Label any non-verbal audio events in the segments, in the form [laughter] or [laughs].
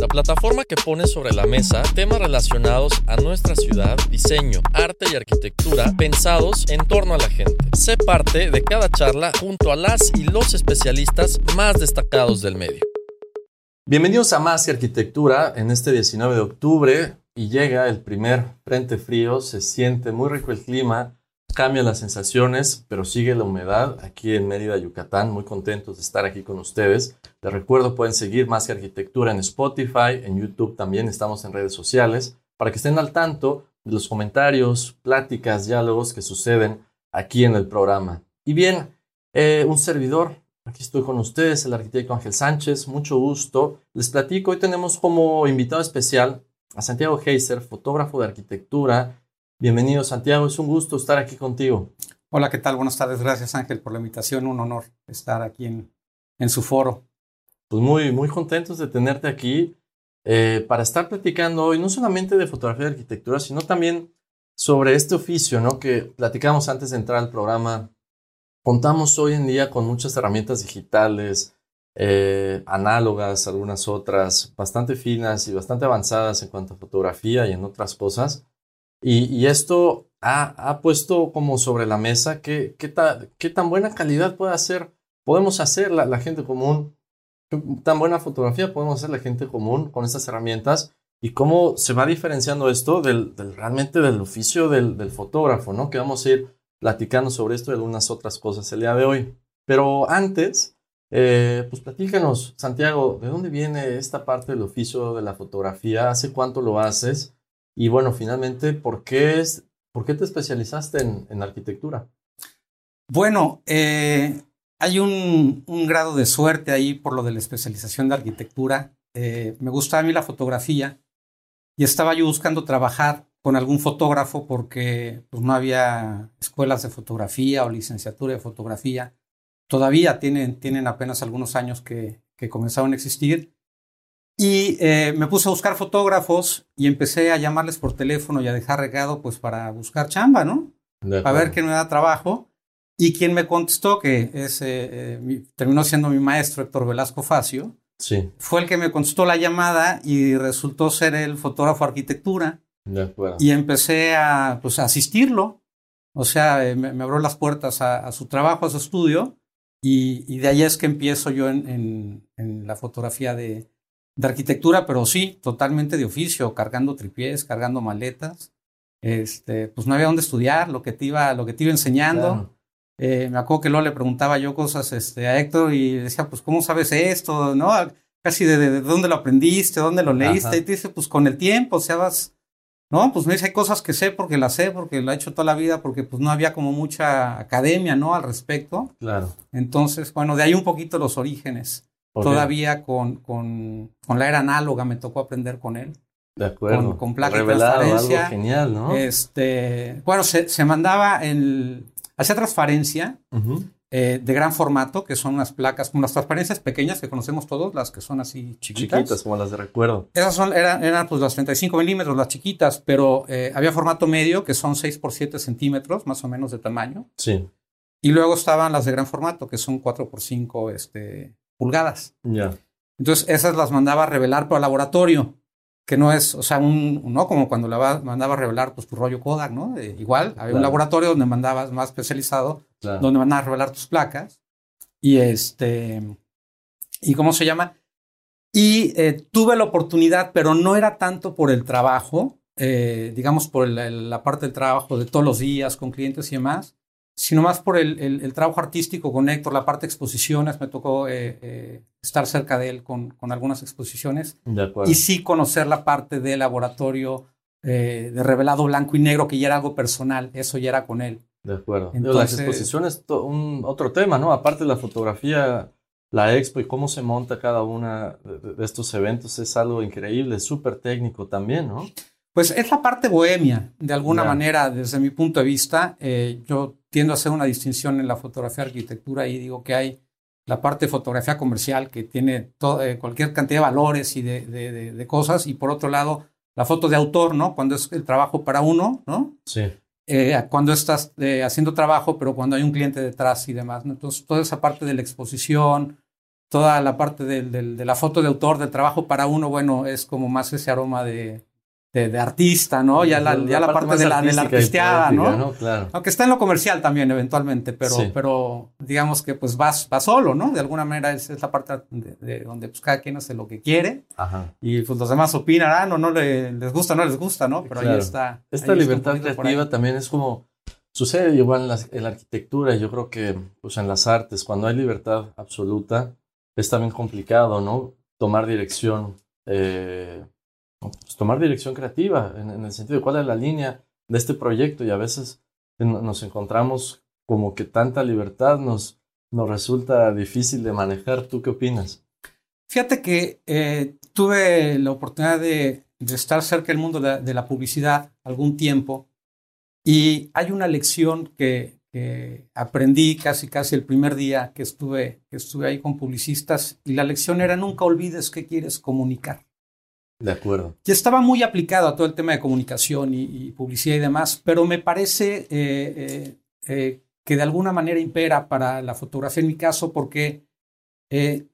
la plataforma que pone sobre la mesa temas relacionados a nuestra ciudad, diseño, arte y arquitectura pensados en torno a la gente. Sé parte de cada charla junto a las y los especialistas más destacados del medio. Bienvenidos a Más que Arquitectura en este 19 de octubre y llega el primer frente frío, se siente muy rico el clima, cambian las sensaciones, pero sigue la humedad aquí en Mérida, Yucatán. Muy contentos de estar aquí con ustedes. Les recuerdo, pueden seguir Más que Arquitectura en Spotify, en YouTube también, estamos en redes sociales, para que estén al tanto de los comentarios, pláticas, diálogos que suceden aquí en el programa. Y bien, eh, un servidor, aquí estoy con ustedes, el arquitecto Ángel Sánchez, mucho gusto. Les platico, hoy tenemos como invitado especial a Santiago Heiser, fotógrafo de arquitectura, Bienvenido Santiago, es un gusto estar aquí contigo. Hola, ¿qué tal? Buenas tardes, gracias Ángel por la invitación, un honor estar aquí en, en su foro. Pues muy, muy contentos de tenerte aquí eh, para estar platicando hoy no solamente de fotografía y arquitectura, sino también sobre este oficio, ¿no? Que platicamos antes de entrar al programa. Contamos hoy en día con muchas herramientas digitales, eh, análogas, algunas otras, bastante finas y bastante avanzadas en cuanto a fotografía y en otras cosas y, esto ha, puesto como sobre la mesa qué, qué, qué tan buena calidad puede hacer, podemos hacer la, gente común, qué tan buena fotografía podemos hacer la gente común con estas herramientas y cómo se va diferenciando esto del, realmente del oficio del, del, fotógrafo, ¿no? Que vamos a ir platicando sobre esto y algunas otras cosas el día de hoy. Pero antes, eh, pues platícanos, Santiago, ¿de dónde viene esta parte del oficio de la fotografía? ¿Hace cuánto lo haces? Y bueno, finalmente, ¿por qué, es, por qué te especializaste en, arquitectura? Bueno, eh, hay un, grado de suerte ahí por lo de la especialización de arquitectura. Eh, me gustaba a mí la fotografía y estaba yo buscando trabajar con algún fotógrafo porque pues, no había escuelas de fotografía o licenciatura de fotografía. Todavía tienen, tienen apenas algunos años que, que comenzaron a existir y eh, me puse a buscar fotógrafos y empecé a llamarles por teléfono y a dejar regado pues para buscar chamba, ¿no? Para ver quién me da trabajo. Y quien me contestó, que es, eh, eh, terminó siendo mi maestro Héctor Velasco Facio, sí. fue el que me contestó la llamada y resultó ser el fotógrafo arquitectura. Y empecé a, pues, asistirlo. O sea, me, abrió las puertas a, su trabajo, a su estudio. Y, de ahí es que empiezo yo en la fotografía de, de arquitectura, pero sí, totalmente de oficio, cargando tripiés, cargando maletas. Este, pues no había dónde estudiar, lo que te iba, lo que te iba enseñando. Eh, me acuerdo que luego le preguntaba yo cosas este, a Héctor y decía, pues, ¿cómo sabes esto? ¿No? Casi de, dónde lo aprendiste, dónde lo leíste. Y te dice, pues con el tiempo, o sea, vas. No, pues me dice, hay cosas que sé porque las sé, porque lo he hecho toda la vida, porque pues no había como mucha academia, ¿no? Al respecto. Claro. Entonces, bueno, de ahí un poquito los orígenes. Todavía con, con, con, la era análoga me tocó aprender con él. De acuerdo. Con, con placa de transparencia. Algo genial, ¿no? Este, bueno, se, se mandaba el. Hacía transparencia eh, de gran formato, que son unas placas, como las transparencias pequeñas que conocemos todos, las que son así chiquitas. Chiquitas, como las de recuerdo. Esas son, eran, eran pues las 35 milímetros, las chiquitas, pero eh, había formato medio, que son 6 por 7 centímetros, más o menos de tamaño. Sí. Y luego estaban las de gran formato, que son 4 por 5 este, pulgadas. Entonces, esas las mandaba a revelar por laboratorio, que no es, o sea, un, no como cuando la mandaba a revelar pues tu rollo Kodak, ¿no? igual, había un laboratorio donde mandabas más especializado, donde mandabas a revelar tus placas. Y este, ¿y cómo se llama? Y eh, tuve la oportunidad, pero no era tanto por el trabajo, eh, digamos por la parte del trabajo de todos los días con clientes y demás, sino más por el, el, trabajo artístico con Héctor, la parte de exposiciones, me tocó eh, eh, estar cerca de él con, con algunas exposiciones y sí conocer la parte del laboratorio eh, de revelado blanco y negro, que ya era algo personal, eso ya era con él. De acuerdo. Las exposiciones es un, otro tema, ¿no? Aparte de la fotografía, la expo y cómo se monta cada una de, estos eventos es algo increíble, súper técnico también, ¿no? Pues es la parte bohemia, de alguna manera, desde mi punto de vista. Yo tiendo a hacer una distinción en la fotografía arquitectura y digo que hay la parte de fotografía comercial que tiene eh, cualquier cantidad de valores y de, de, cosas, y por otro lado, la foto de autor, ¿no? Cuando es el trabajo para uno, ¿no? Sí. Eh, cuando estás eh, haciendo trabajo, pero cuando hay un cliente detrás y demás. ¿no? Entonces, toda esa parte de la exposición, toda la parte de, de la foto de autor, del trabajo para uno, bueno, es como más ese aroma de, de, artista, ¿no? Ya la, ya la parte, de la, de la artisteada, ¿no? Claro. Aunque está en lo comercial también eventualmente, pero, pero digamos que pues vas, va solo, ¿no? De alguna manera es, es la parte de, donde pues cada quien hace lo que quiere Ajá. y pues los demás opinarán o no les gusta, no les gusta, ¿no? Pero ahí está. Esta libertad creativa también es como, sucede igual en la, en la arquitectura, yo creo que pues en las artes, cuando hay libertad absoluta, es también complicado, ¿no? Tomar dirección. Eh, pues, tomar dirección creativa en, el sentido de cuál es la línea de este proyecto y a veces nos encontramos como que tanta libertad nos, nos resulta difícil de manejar. ¿Tú qué opinas? Fíjate que eh, tuve la oportunidad de, estar cerca del mundo de, la publicidad algún tiempo y hay una lección que, que, aprendí casi casi el primer día que estuve, que estuve ahí con publicistas y la lección era nunca olvides qué quieres comunicar. De acuerdo. Y estaba muy aplicado a todo el tema de comunicación y, publicidad y demás, pero me parece eh, eh, eh, que de alguna manera impera para la fotografía en mi caso, porque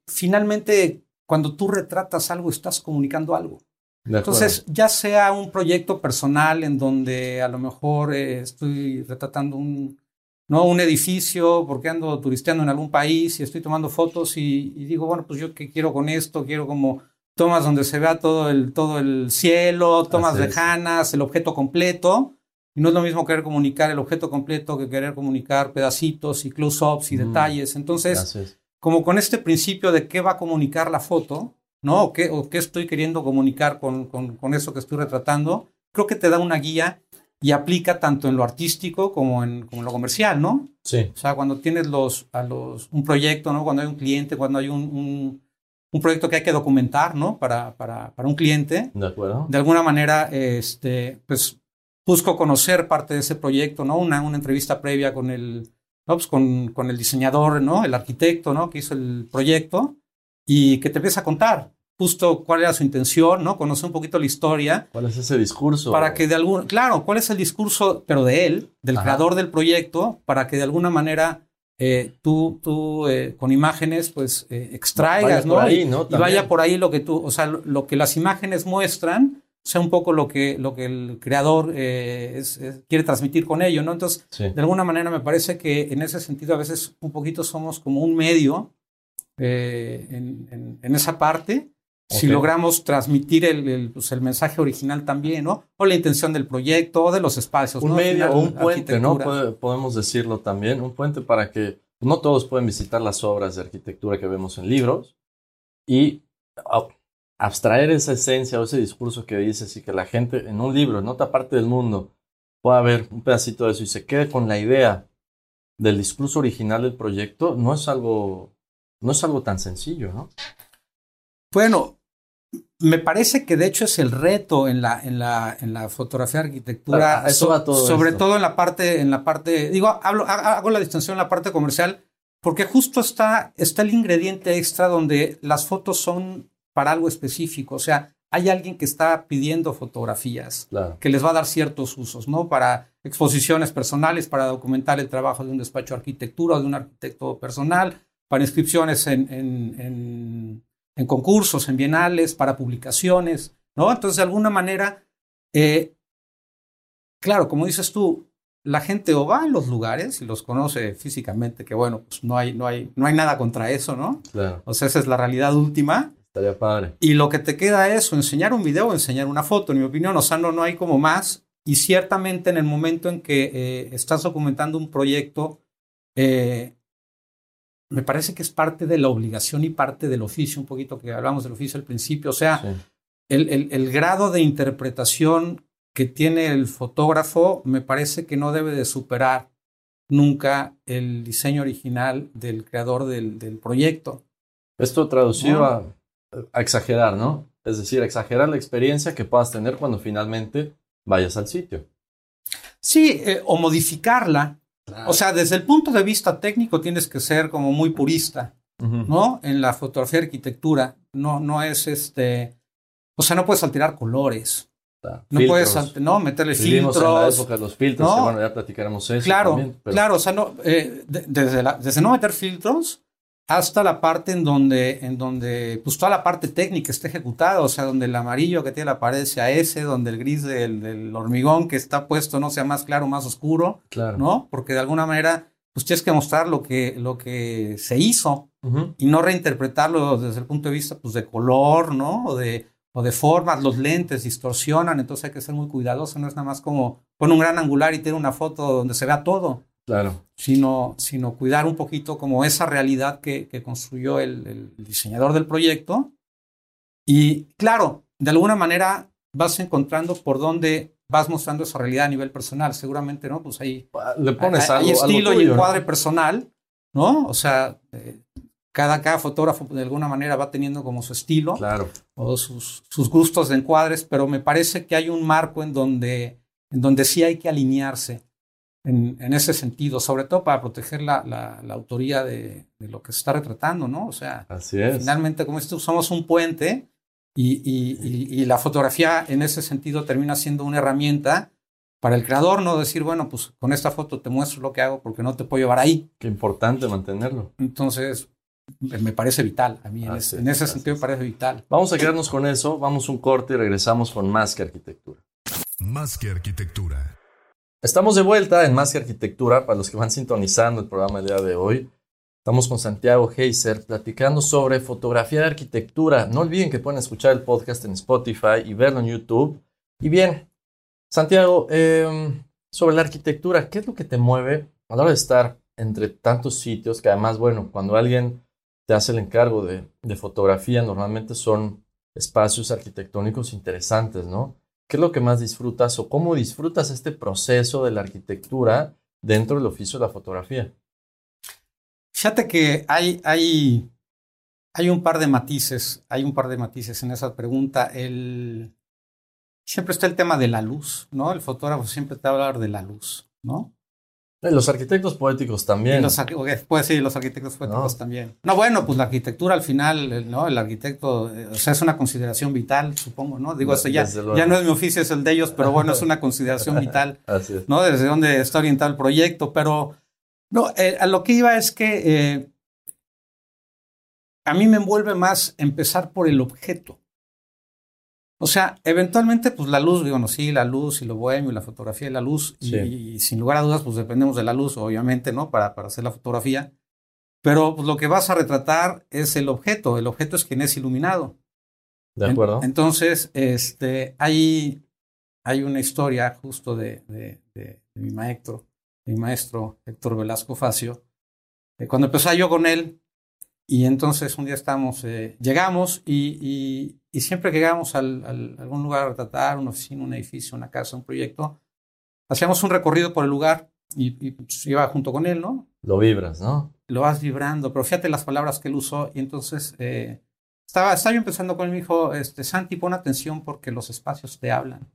finalmente cuando tú retratas algo estás comunicando algo. Entonces, ya sea un proyecto personal en donde a lo mejor estoy retratando un, ¿no? un edificio porque ando turisteando en algún país y estoy tomando fotos y, y digo, bueno, pues yo qué quiero con esto, quiero como tomas donde se vea todo el, todo el cielo, tomas lejanas, el objeto completo. Y no es lo mismo querer comunicar el objeto completo que querer comunicar pedacitos y close-ups y mm. detalles. Entonces, como con este principio de qué va a comunicar la foto, ¿no? O qué, o qué estoy queriendo comunicar con, con, con, eso que estoy retratando, creo que te da una guía y aplica tanto en lo artístico como en, como en lo comercial, ¿no? Sí. O sea, cuando tienes los, a los, un proyecto, ¿no? Cuando hay un cliente, cuando hay un un proyecto que hay que documentar, ¿no? Para, para, para un cliente. De acuerdo. De alguna manera, este, pues busco conocer parte de ese proyecto, ¿no? Una, una entrevista previa con el, ¿no? pues con, con, el diseñador, ¿no? El arquitecto, ¿no? Que hizo el proyecto y que te empieza a contar justo cuál era su intención, ¿no? Conocer un poquito la historia. ¿Cuál es ese discurso? Para que de algún, claro, cuál es el discurso, pero de él, del creador del proyecto, para que de alguna manera eh, tú, tú eh, con imágenes, pues eh, extraigas, ¿no? y, vaya por ahí lo que tú, o sea, lo, que las imágenes muestran, sea un poco lo que, lo que el creador quiere transmitir con ello, ¿no? Entonces, de alguna manera me parece que en ese sentido a veces un poquito somos como un medio en, en, esa parte si logramos transmitir el, pues, el, mensaje original también, ¿no? O la intención del proyecto, o de los espacios. Un medio o un puente, ¿no? podemos decirlo también, un puente para que no todos pueden visitar las obras de arquitectura que vemos en libros y abstraer esa esencia o ese discurso que dices y que la gente en un libro, en otra parte del mundo, pueda ver un pedacito de eso y se quede con la idea del discurso original del proyecto, no es algo, no es algo tan sencillo, ¿no? Bueno, me parece que de hecho es el reto en la, en la, en la fotografía arquitectura, sobre todo en la parte, en la parte, digo, hablo, hago la distinción en la parte comercial, porque justo está, está el ingrediente extra donde las fotos son para algo específico, o sea, hay alguien que está pidiendo fotografías que les va a dar ciertos usos, ¿no? Para exposiciones personales, para documentar el trabajo de un despacho de arquitectura o de un arquitecto personal, para inscripciones en, en en concursos, en bienales, para publicaciones, ¿no? Entonces, de alguna manera, eh, claro, como dices tú, la gente o va a los lugares y los conoce físicamente, que bueno, pues no hay, no hay, no hay nada contra eso, ¿no? Claro. O sea, esa es la realidad última. Estaría padre. Y lo que te queda es o enseñar un video o enseñar una foto, en mi opinión. O sea, no, no hay como más. Y ciertamente en el momento en que eh, estás documentando un proyecto, eh, me parece que es parte de la obligación y parte del oficio, un poquito que hablamos del oficio al principio, o sea, el, el, grado de interpretación que tiene el fotógrafo me parece que no debe de superar nunca el diseño original del creador del, proyecto. Esto traducido a, exagerar, ¿no? Es decir, exagerar la experiencia que puedas tener cuando finalmente vayas al sitio. Sí, eh, o modificarla. O sea, desde el punto de vista técnico tienes que ser como muy purista, ¿no? En la fotografía de arquitectura. No, no es este. O sea, no puedes alterar colores. No puedes no, meterle filtros. en la época de los filtros, que bueno, ya platicaremos eso. Claro, claro, o sea, no, eh, desde, desde no meter filtros hasta la parte en donde, en donde, pues toda la parte técnica está ejecutada, o sea, donde el amarillo que tiene la pared sea ese, donde el gris del, hormigón que está puesto no sea más claro, más oscuro, claro. ¿no? Porque de alguna manera, pues tienes que mostrar lo que, lo que se hizo y no reinterpretarlo desde el punto de vista, pues, de color, ¿no? O de, o de formas, los lentes distorsionan, entonces hay que ser muy cuidadoso, no es nada más como poner un gran angular y tener una foto donde se vea todo. Claro. Sino, sino cuidar un poquito como esa realidad que, que construyó el, el, diseñador del proyecto. Y claro, de alguna manera vas encontrando por dónde vas mostrando esa realidad a nivel personal. Seguramente, ¿no? Pues ahí le pones hay, estilo y encuadre personal, ¿no? O sea, eh, cada, cada fotógrafo de alguna manera va teniendo como su estilo claro. o sus, sus gustos de encuadres, pero me parece que hay un marco en donde, en donde sí hay que alinearse en, en ese sentido, sobre todo para proteger la, la, la autoría de, de, lo que se está retratando, ¿no? O sea, Así es. finalmente como esto somos un puente y, y, y, la fotografía en ese sentido termina siendo una herramienta para el creador, no decir, bueno, pues con esta foto te muestro lo que hago porque no te puedo llevar ahí. Qué importante mantenerlo. Entonces, me parece vital. A mí en, ese, en ese sentido me parece vital. Vamos a quedarnos con eso, vamos un corte y regresamos con más que arquitectura. Más que arquitectura. Estamos de vuelta en Más que arquitectura para los que van sintonizando el programa el día de hoy. Estamos con Santiago Heiser platicando sobre fotografía de arquitectura. No olviden que pueden escuchar el podcast en Spotify y verlo en YouTube. Y bien, Santiago, em, sobre la arquitectura, ¿qué es lo que te mueve a la hora de estar entre tantos sitios que además, bueno, cuando alguien te hace el encargo de, fotografía, normalmente son espacios arquitectónicos interesantes, ¿no? ¿Qué es lo que más disfrutas o cómo disfrutas este proceso de la arquitectura dentro del oficio de la fotografía? Fíjate que hay, hay, hay un par de matices, hay un par de matices en esa pregunta. El, siempre está el tema de la luz, ¿no? El fotógrafo siempre te va a hablar de la luz, ¿no? Los arquitectos poéticos también. los, pues sí, los arquitectos poéticos también. No, bueno, pues la arquitectura al final, ¿no? El arquitecto, eh, o sea, es una consideración vital, supongo, ¿no? Digo, eso ya, ya no es mi oficio, es el de ellos, pero bueno, es una [laughs] consideración vital, Así es. ¿no? Desde donde está orientado el proyecto, pero no, eh, a lo que iba es que eh, a mí me envuelve más empezar por el objeto. O sea, eventualmente, pues la luz, digo, no, sí, la luz y lo bohemio y la fotografía y la luz, y, sin lugar a dudas, pues dependemos de la luz, obviamente, ¿no? Para, para hacer la fotografía. Pero pues, lo que vas a retratar es el objeto, el objeto es quien es iluminado. De acuerdo. entonces, este, hay, hay una historia justo de, de, de, mi maestro, mi maestro Héctor Velasco Facio. cuando empecé yo con él, y entonces un día estamos, eh, llegamos y, y, siempre que llegamos al, a algún lugar a tratar, una oficina, un edificio, una casa, un proyecto, hacíamos un recorrido por el lugar y, pues, iba junto con él, ¿no? Lo vibras, ¿no? Lo vas vibrando, pero fíjate las palabras que él usó y entonces eh, estaba, estaba yo empezando con él y me dijo, este, Santi, pon atención porque los espacios te hablan.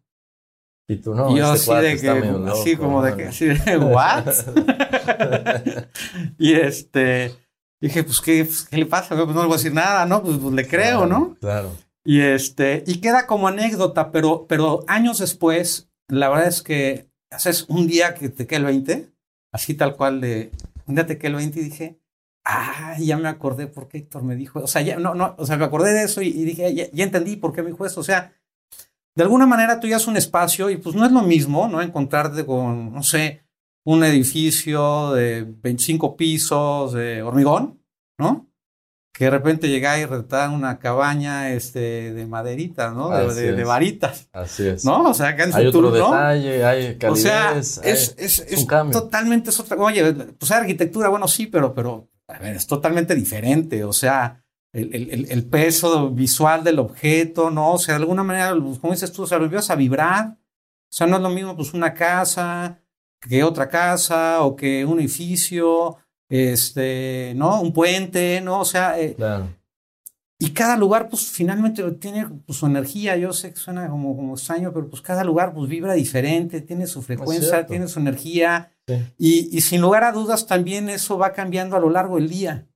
Y tú no, yo este así de que, así como de que, así de, ¿what? [laughs] [laughs] y este, dije, pues, ¿qué, ¿qué le pasa? Pues no le voy a decir nada, ¿no? Pues, pues le creo, ¿no? Claro. Y, este, y queda como anécdota, pero, pero años después, la verdad es que haces un día que te queda el 20, así tal cual de, un día te queda el 20 y dije, ah, ya me acordé por qué Héctor me dijo, o sea, ya, no, no, o sea, me acordé de eso y, dije, ya, ya, entendí por qué me dijo eso, o sea, de alguna manera tú ya es un espacio y pues no es lo mismo, ¿no? Encontrarte con, no sé, un edificio de 25 pisos de hormigón, ¿no? Que de repente llega y una cabaña este, de maderita, ¿no? De, varitas. Así es. ¿No? O sea, acá en hay otro detalle, hay calidez. O sea, es, es, es, totalmente es otra. Oye, pues arquitectura, bueno, sí, pero, pero a ver, es totalmente diferente. O sea, el, el, el, peso visual del objeto, ¿no? O sea, de alguna manera, como dices tú, o sea, lo a vibrar. O sea, no es lo mismo, pues, una casa, que otra casa o que un edificio, este, ¿no? Un puente, ¿no? O sea, eh, y cada lugar, pues finalmente tiene pues, su energía. Yo sé que suena como, como extraño, pero pues cada lugar pues vibra diferente, tiene su frecuencia, tiene su energía. Y, y, sin lugar a dudas también eso va cambiando a lo largo del día.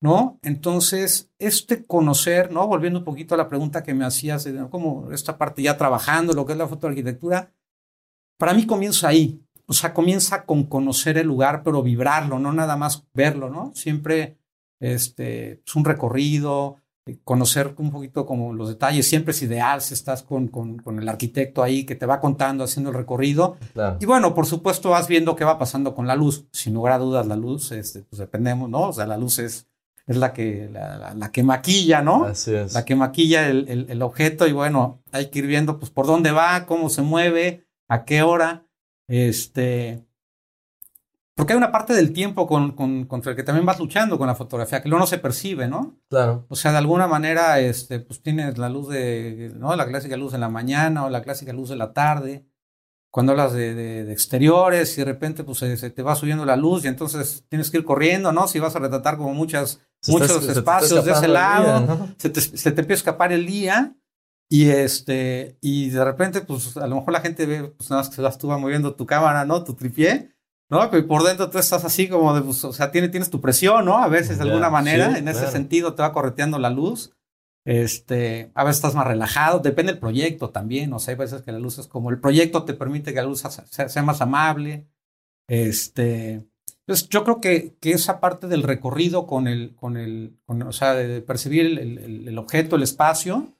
¿No? Entonces, este conocer, ¿no? Volviendo un poquito a la pregunta que me hacías, como esta parte ya trabajando, lo que es la fotoarquitectura, para mí comienza ahí. O sea, comienza con conocer el lugar, pero vibrarlo, no nada más verlo, ¿no? Siempre este, es un recorrido, eh, conocer un poquito como los detalles. Siempre es ideal si estás con, con, con el arquitecto ahí que te va contando, haciendo el recorrido. Y bueno, por supuesto vas viendo qué va pasando con la luz. Sin lugar a dudas, la luz, este, pues dependemos, ¿no? O sea, la luz es, es la, que, la, la, que maquilla, ¿no? Así es. La que maquilla el, el, el, objeto y bueno, hay que ir viendo pues por dónde va, cómo se mueve, a qué hora. Este, porque hay una parte del tiempo con, con, contra el que también vas luchando con la fotografía, que luego no se percibe, ¿no? Claro. O sea, de alguna manera, este, pues tienes la luz de, ¿no? La clásica luz en la mañana o la clásica luz de la tarde. Cuando hablas de, de, exteriores y de repente, pues se, te va subiendo la luz y entonces tienes que ir corriendo, ¿no? Si vas a retratar como muchas, muchos espacios de ese lado, se, te, se te empieza a escapar el día. Y este, y de repente, pues a lo mejor la gente ve, pues nada más que se estuvo moviendo tu cámara, ¿no? Tu tripié ¿no? Pero por dentro tú estás así como de, pues, o sea, tienes, tienes tu presión, ¿no? A veces de alguna manera, en ese sentido te va correteando la luz. Este, a veces estás más relajado, depende del proyecto también, o sea, hay veces que la luz es como el proyecto te permite que la luz sea, más amable. Este, entonces pues, yo creo que, que, esa parte del recorrido con el, con el, con, o sea, de percibir el, el, el, objeto, el espacio,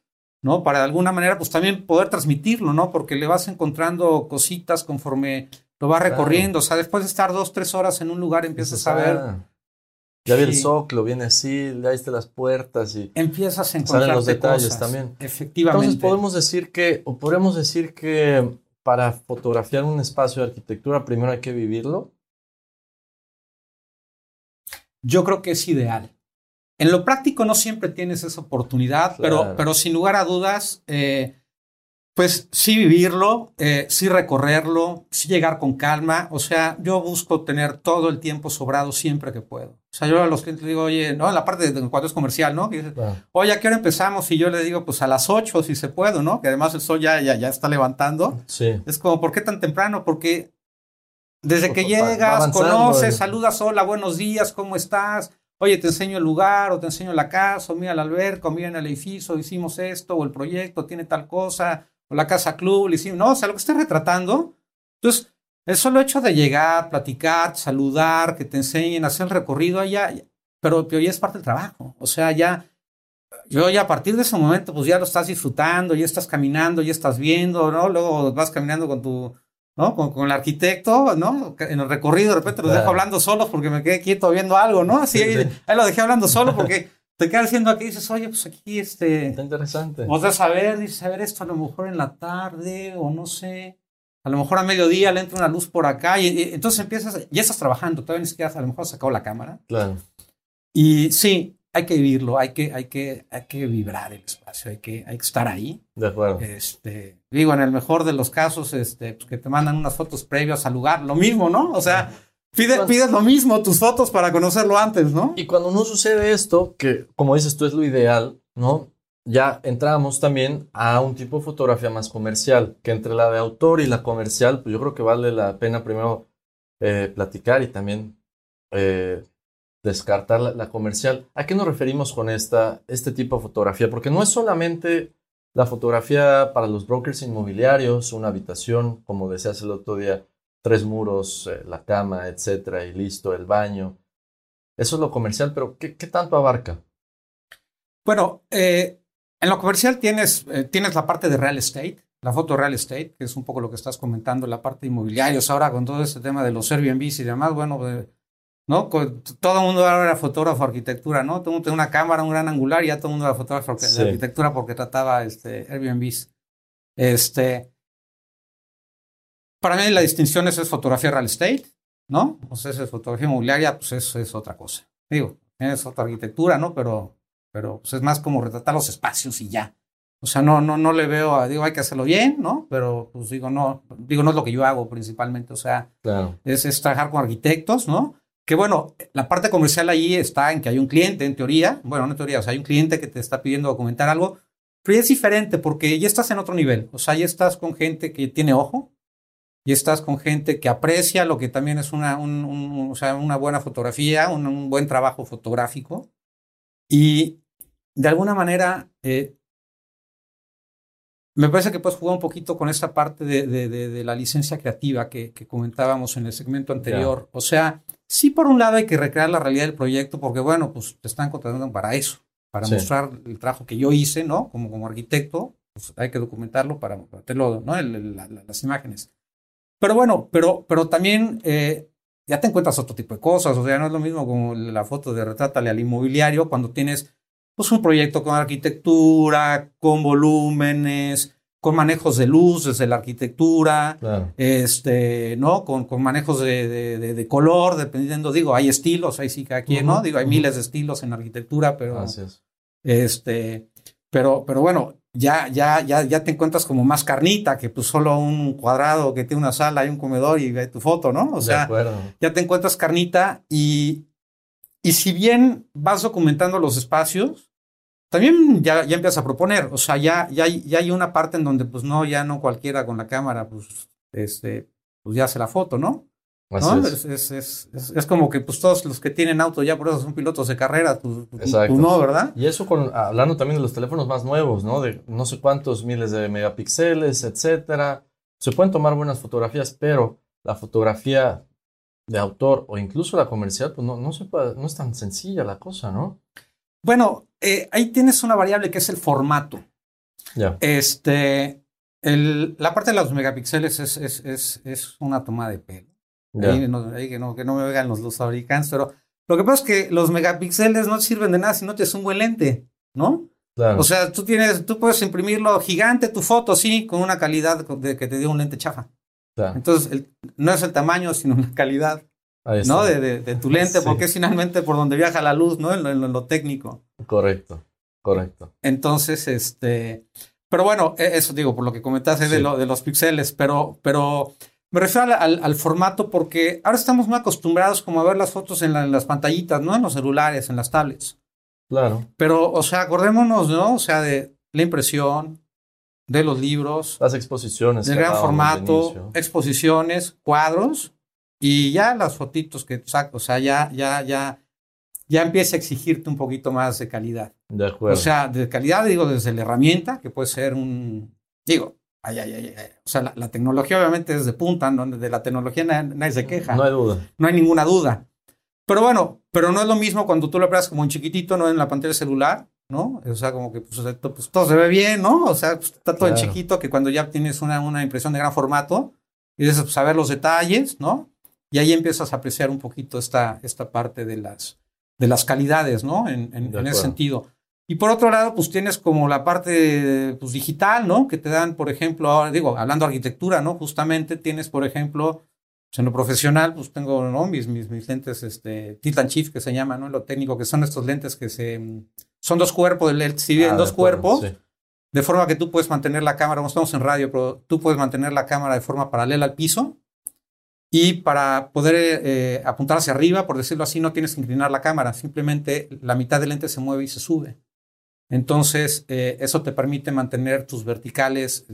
¿no? Para de alguna manera, pues también poder transmitirlo, ¿no? Porque le vas encontrando cositas conforme lo va recorriendo. O sea, después de estar dos, tres horas en un lugar, empiezas a ver. ya vi el zócalo, viene así, le diste las puertas y. Empiezas a encontrar los detalles también. Efectivamente. Entonces podemos decir que, o podemos decir que para fotografiar un espacio de arquitectura, primero hay que vivirlo. Yo creo que es ideal. En lo práctico no siempre tienes esa oportunidad, pero, pero sin lugar a dudas, eh, pues sí vivirlo, eh, sí recorrerlo, sí llegar con calma. O sea, yo busco tener todo el tiempo sobrado siempre que puedo. O sea, yo a los clientes digo, oye, ¿no? En la parte de cuando es comercial, ¿no? Que oye, ¿a qué hora empezamos? Y yo le digo, pues a las 8 si se puede, ¿no? Que además el sol ya, ya, ya está levantando. Sí. Es como, ¿por qué tan temprano? Porque desde que llegas, conoces, saludas, hola, buenos días, ¿cómo estás? Oye, te enseño el lugar o te enseño la casa, o mira la alberca, o mira el edificio, hicimos esto, o el proyecto tiene tal cosa o la casa club, le no, o sea, lo que estás retratando. Entonces, el solo hecho de llegar, platicar, saludar, que te enseñen, hacer el recorrido allá, pero, pero ya es parte del trabajo. O sea, ya, yo ya a partir de ese momento, pues ya lo estás disfrutando, ya estás caminando, ya estás viendo, ¿no? Luego vas caminando con tu, ¿no? Con, con el arquitecto, ¿no? En el recorrido, de repente los dejo hablando solos porque me quedé quieto viendo algo, ¿no? Así, ahí, ahí, lo dejé hablando solo porque te quedas haciendo aquí y dices, oye, pues aquí este. Está interesante. O sea, saber, dices, a ver esto a lo mejor en la tarde o no sé. A lo mejor a mediodía le entra una luz por acá y, entonces empiezas, ya estás trabajando, todavía ni siquiera a lo mejor has sacado la cámara. Claro. Y sí, hay que vivirlo, hay que, hay que, hay que vibrar el espacio, hay que, hay que estar ahí. De acuerdo. Este, digo, en el mejor de los casos, este, pues que te mandan unas fotos previas al lugar, lo mismo, ¿no? O sea, pides lo mismo, tus fotos para conocerlo antes, ¿no? Y cuando no sucede esto, que como dices tú es lo ideal, ¿no? Ya entramos también a un tipo de fotografía más comercial, que entre la de autor y la comercial, pues yo creo que vale la pena primero eh, platicar y también eh, descartar la, comercial. ¿A qué nos referimos con esta, este tipo de fotografía? Porque no es solamente la fotografía para los brokers inmobiliarios, una habitación, como decías el otro día, tres muros, eh, la cama, etcétera, y listo, el baño. Eso es lo comercial, pero ¿qué, tanto abarca? Bueno, eh, en lo comercial tienes, eh, tienes la parte de real estate, la foto real estate, que es un poco lo que estás comentando, la parte de inmobiliarios. Ahora con todo este tema de los Airbnb y demás, bueno, ¿no? todo el mundo ahora era fotógrafo de arquitectura, ¿no? Todo el mundo tenía una cámara, un gran angular y ya todo el mundo era fotógrafo de arquitectura porque trataba este, Airbnbs. Este, para mí la distinción es, fotografía real estate, ¿no? O sea, es fotografía inmobiliaria, pues eso es otra cosa. Digo, es otra arquitectura, ¿no? Pero, pero pues es más como retratar los espacios y ya. O sea, no, no, no le veo, a, digo, hay que hacerlo bien, ¿no? Pero, pues digo, no, digo, no es lo que yo hago principalmente, o sea, es, es trabajar con arquitectos, ¿no? Que bueno, la parte comercial ahí está en que hay un cliente, en teoría, bueno, no en teoría, o sea, hay un cliente que te está pidiendo documentar algo, pero es diferente porque ya estás en otro nivel, o sea, ya estás con gente que tiene ojo, y estás con gente que aprecia lo que también es una, o sea, una buena fotografía, un, buen trabajo fotográfico, y de alguna manera eh, me parece que puedes jugar un poquito con esta parte de, de, la licencia creativa que, que, comentábamos en el segmento anterior. O sea, sí por un lado hay que recrear la realidad del proyecto porque, bueno, pues te están contratando para eso, para mostrar el trabajo que yo hice, ¿no? Como, como arquitecto, pues hay que documentarlo para, tenerlo, ¿no? las imágenes. Pero bueno, pero, pero también eh, ya te encuentras otro tipo de cosas, o sea, no es lo mismo como la foto de retrátale al inmobiliario cuando tienes pues un proyecto con arquitectura, con volúmenes, con manejos de luz desde la arquitectura, este, ¿no? Con, con manejos de, de, color, dependiendo, digo, hay estilos, ahí sí que aquí, ¿no? Digo, hay miles de estilos en arquitectura, pero, este, pero, pero bueno, ya, ya, ya, ya te encuentras como más carnita que pues solo un cuadrado que tiene una sala y un comedor y ve tu foto, ¿no? O sea, ya te encuentras carnita y, y si bien vas documentando los espacios, también ya, ya empiezas a proponer, o sea, ya, ya, ya hay una parte en donde pues no, ya no cualquiera con la cámara, pues, este, pues ya hace la foto, ¿no? Es. Es, es, es, como que pues todos los que tienen auto ya por eso son pilotos de carrera, tú, no, ¿verdad? Y eso con, hablando también de los teléfonos más nuevos, ¿no? De no sé cuántos miles de megapíxeles, etcétera. Se pueden tomar buenas fotografías, pero la fotografía de autor o incluso la comercial, pues no, no, se no es tan sencilla la cosa, ¿no? Bueno, eh, ahí tienes una variable que es el formato. Ya. Este, el, la parte de los megapíxeles es, es, es, es una toma de pelo. Ahí, no, que, no, que no me oigan los, los fabricantes, pero lo que pasa es que los megapíxeles no sirven de nada si no tienes un buen lente, ¿no? Claro. O sea, tú tienes, tú puedes imprimirlo gigante tu foto, sí, con una calidad de que te dio un lente chafa. Entonces, no es el tamaño, sino la calidad, ¿no? De, de, tu lente, [laughs] porque es finalmente por donde viaja la luz, ¿no? En lo, técnico. Correcto, correcto. Entonces, este, pero bueno, e, eso digo, por lo que comentaste de, lo, de los píxeles, pero, pero me refiero al, formato porque ahora estamos muy acostumbrados como a ver las fotos en, las pantallitas, ¿no? En los celulares, en las tablets. Claro. Pero, o sea, acordémonos, ¿no? O sea, de la impresión, de los libros. Las exposiciones. De gran formato, exposiciones, cuadros y ya las fotitos que saco. O sea, ya, ya, ya, ya empieza a exigirte un poquito más de calidad. De acuerdo. O sea, de calidad, digo, desde la herramienta, que puede ser un, digo, Ay, ay, ay, O sea, la, tecnología obviamente es de punta, donde de la tecnología nadie, se queja. No hay duda. No hay ninguna duda. Pero bueno, pero no es lo mismo cuando tú lo operas como un chiquitito, no en la pantalla celular, ¿no? O sea, como que pues, pues todo se ve bien, ¿no? O sea, pues, está todo en chiquito que cuando ya tienes una, una impresión de gran formato y dices, pues, saber los detalles, ¿no? Y ahí empiezas a apreciar un poquito esta, esta parte de las, de las calidades, ¿no? En, en ese sentido. Y por otro lado, pues tienes como la parte pues, digital, ¿no? Que te dan, por ejemplo, ahora digo, hablando de arquitectura, ¿no? Justamente tienes, por ejemplo, pues, en lo profesional, pues tengo, ¿no? Mis, mis, mis lentes, este, Titan Chief, que se llama, ¿no? Lo técnico, que son estos lentes que se, son dos cuerpos, si bien ah, dos cuerpos, de forma que tú puedes mantener la cámara, no estamos en radio, pero tú puedes mantener la cámara de forma paralela al piso. Y para poder eh, apuntar hacia arriba, por decirlo así, no tienes que inclinar la cámara, simplemente la mitad del lente se mueve y se sube. Entonces, eh, eso te permite mantener tus verticales.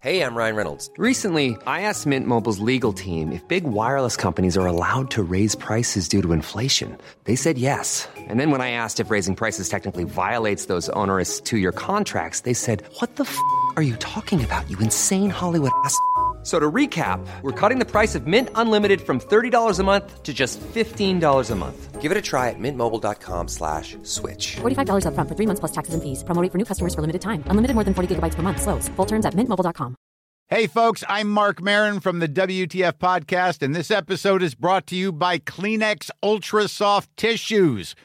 Hey, I'm Ryan Reynolds. Recently, I asked Mint Mobile's legal team if big wireless companies are allowed to raise prices due to inflation. They said yes. And then when I asked if raising prices technically violates those onerous two-year contracts, they said, "What the f*** are you talking about? You insane Hollywood ass." So to recap, we're cutting the price of Mint Unlimited from $30 a month to just $15 a month. Give it a try at mintmobile.com slash switch. $45 up front for three months plus taxes and fees. Promoting for new customers for limited time. Unlimited more than 40 gigabytes per month. Slows. Full terms at mintmobile.com. Hey, folks, I'm Mark Marin from the WTF Podcast, and this episode is brought to you by Kleenex Ultra Soft Tissues –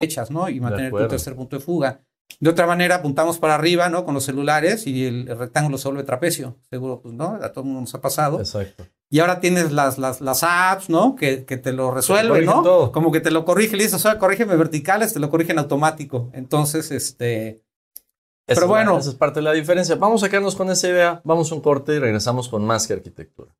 Hechas, ¿no? Y mantener tu tercer punto de fuga. De otra manera, apuntamos para arriba, ¿no? Con los celulares y el, rectángulo se vuelve trapecio. Seguro, pues, ¿no? A todo el mundo nos ha pasado. Exacto. Y ahora tienes las, las, las apps, ¿no? Que, que te lo resuelven, ¿no? Como que te lo corrige, le dices, oye, corrígeme verticales, te lo corrigen automático. Entonces, este... pero bueno. esa es parte de la diferencia. Vamos a quedarnos con esa idea, vamos a un corte y regresamos con más que arquitectura.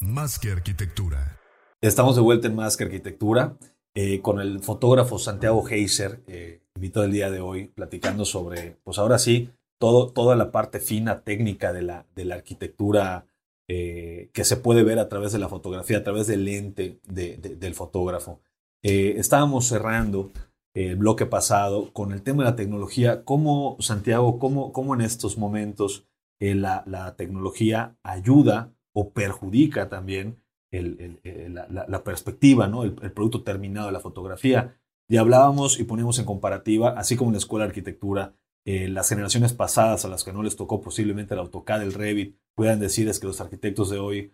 Más que arquitectura. Estamos de vuelta en Más que arquitectura. Eh, con el fotógrafo Santiago Heiser, eh, invito el día de hoy, platicando sobre, pues ahora sí, todo, toda la parte fina técnica de la, de la arquitectura eh, que se puede ver a través de la fotografía, a través del lente del fotógrafo. estábamos cerrando el bloque pasado con el tema de la tecnología. ¿Cómo, Santiago, cómo, cómo en estos momentos la, la tecnología ayuda o perjudica también la, perspectiva, ¿no? El, producto terminado de la fotografía. Y hablábamos y poníamos en comparativa, así como en la escuela de arquitectura, eh, las generaciones pasadas a las que no les tocó posiblemente el AutoCAD, el Revit, puedan decir es que los arquitectos de hoy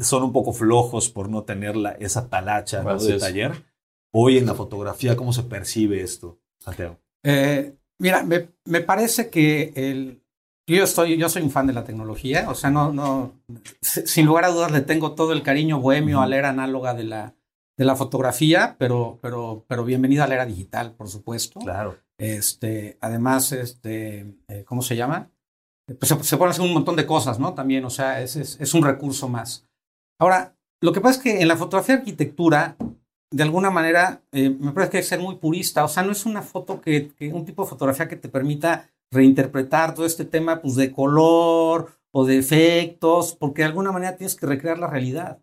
son un poco flojos por no tener esa talacha de taller. Hoy en la fotografía, ¿cómo se percibe esto, Santiago? Eh, mira, me, me, parece que el, yo, estoy, yo soy un fan de la tecnología, o sea, no, no, sin lugar a dudas le tengo todo el cariño bohemio a la era análoga de la, de la fotografía, pero, pero, pero bienvenida a la era digital, por supuesto. Claro. Este, además, este, eh, ¿cómo se llama? Pues se, se, pueden hacer un montón de cosas, ¿no? También, o sea, es, es, un recurso más. Ahora, lo que pasa es que en la fotografía arquitectura, de alguna manera, eh, me parece que hay que ser muy purista, o sea, no es una foto que, que un tipo de fotografía que te permita reinterpretar todo este tema pues, de color o de efectos, porque de alguna manera tienes que recrear la realidad.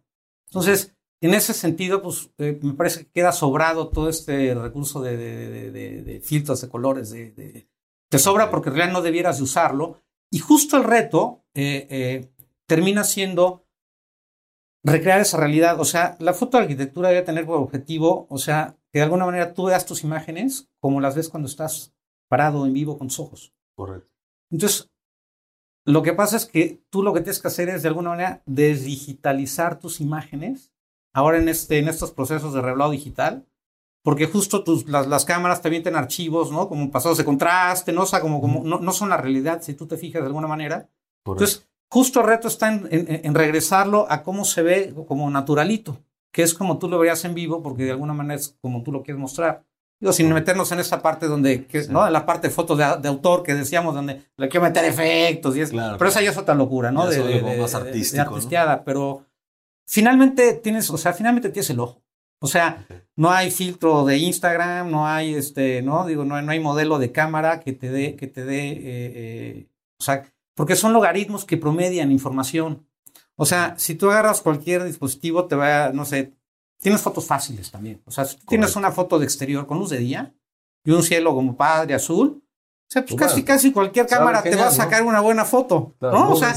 Entonces, en ese sentido, pues eh, me parece que queda sobrado todo este recurso de, de, filtros, de colores, de, te sobra porque en realidad no debieras de usarlo. Y justo el reto eh, eh, termina siendo recrear esa realidad. O sea, la foto de arquitectura debe tener como objetivo, o sea, que de alguna manera tú veas tus imágenes como las ves cuando estás parado en vivo con tus ojos. Correcto. Entonces, lo que pasa es que tú lo que tienes que hacer es de alguna manera desdigitalizar tus imágenes ahora en, este, en estos procesos de revelado digital, porque justo tus, las, las cámaras te vienen archivos, ¿no? Como pasados de contraste, ¿no? O sea, como, como no, no son la realidad, si tú te fijas de alguna manera. Entonces, justo el reto está en, en, regresarlo a cómo se ve como naturalito, que es como tú lo verías en vivo, porque de alguna manera es como tú lo quieres mostrar. Digo, sin meternos en esa parte donde, ¿no? En la parte de fotos de, autor que decíamos, donde le quiero meter efectos y es. pero esa ya es otra locura, ¿no? De, de, más artístico. pero finalmente tienes, o sea, finalmente tienes el ojo. O sea, no hay filtro de Instagram, no hay este, no, digo, no, no hay modelo de cámara que te dé, que te dé, eh, eh, o sea, porque son logaritmos que promedian información. O sea, si tú agarras cualquier dispositivo, te va no sé, Tienes fotos fáciles también. O sea, si tienes una foto de exterior con luz de día y un cielo como padre azul, o sea, pues, casi, casi cualquier cámara te va a sacar una buena foto, ¿no? o sea,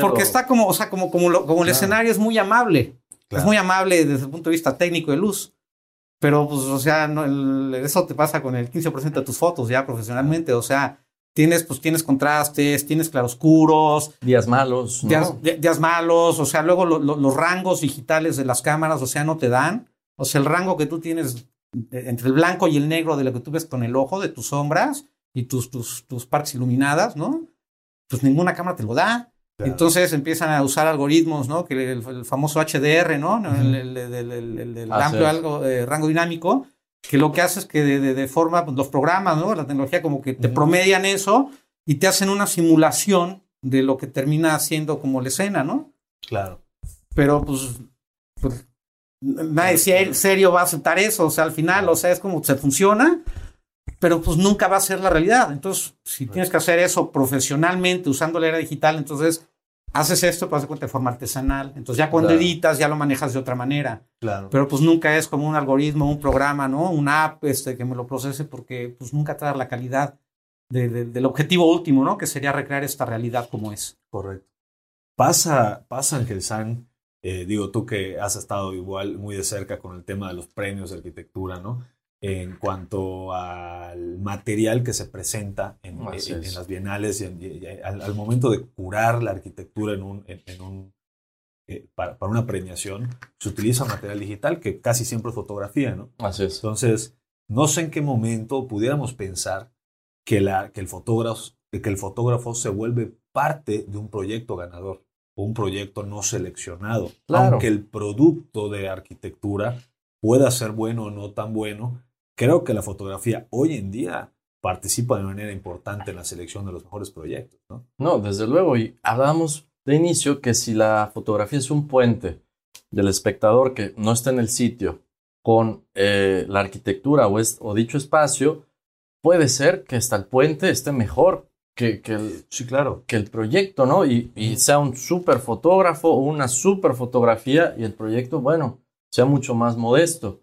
porque está como, o sea, como, como, como el escenario es muy amable. Es muy amable desde el punto de vista técnico de luz. Pero, pues, o sea, no, eso te pasa con el 15% de tus fotos ya profesionalmente. O sea, tienes, pues tienes contrastes, tienes claroscuros. Días malos. Días, malos, o sea, luego los rangos digitales de las cámaras, o sea, no te dan. O sea, el rango que tú tienes entre el blanco y el negro de lo que tú ves con el ojo, de tus sombras y tus, tus, tus partes iluminadas, ¿no? Pues ninguna cámara te lo da. Entonces empiezan a usar algoritmos, ¿no? Que el, famoso HDR, ¿no? El, amplio algo, eh, rango dinámico que lo que hace es que de, forma, pues, los programas, ¿no? La tecnología como que te promedian eso y te hacen una simulación de lo que termina siendo como la escena, ¿no? Claro. Pero pues, pues nadie serio va a aceptar eso, o sea, al final, o sea, es como se funciona, pero pues nunca va a ser la realidad. Entonces, si tienes que hacer eso profesionalmente usando la era digital, entonces haces esto, pues de cuenta de forma artesanal. Entonces ya cuando editas ya lo manejas de otra manera. Claro. Pero pues nunca es como un algoritmo, un programa, ¿no? Una app este, que me lo procese porque pues nunca da la calidad del objetivo último, ¿no? Que sería recrear esta realidad como es. Correcto. Pasa, pasa Ángel San, eh, digo tú que has estado igual muy de cerca con el tema de los premios de arquitectura, ¿no? En cuanto al material que se presenta en, las bienales y, al, momento de curar la arquitectura en un, en, un eh, para, para, una premiación, se utiliza material digital que casi siempre es fotografía, ¿no? Así es. Entonces, no sé en qué momento pudiéramos pensar que, la, que, el fotógrafo, que el fotógrafo se vuelve parte de un proyecto ganador o un proyecto no seleccionado. Aunque el producto de arquitectura pueda ser bueno o no tan bueno, creo que la fotografía hoy en día participa de manera importante en la selección de los mejores proyectos. No, no desde luego. Y hablamos de inicio que si la fotografía es un puente del espectador que no está en el sitio con eh, la arquitectura o, o dicho espacio, puede ser que hasta el puente esté mejor que, que, el, sí, claro. que el proyecto, ¿no? Y, sea un súper fotógrafo o una súper fotografía y el proyecto, bueno, sea mucho más modesto.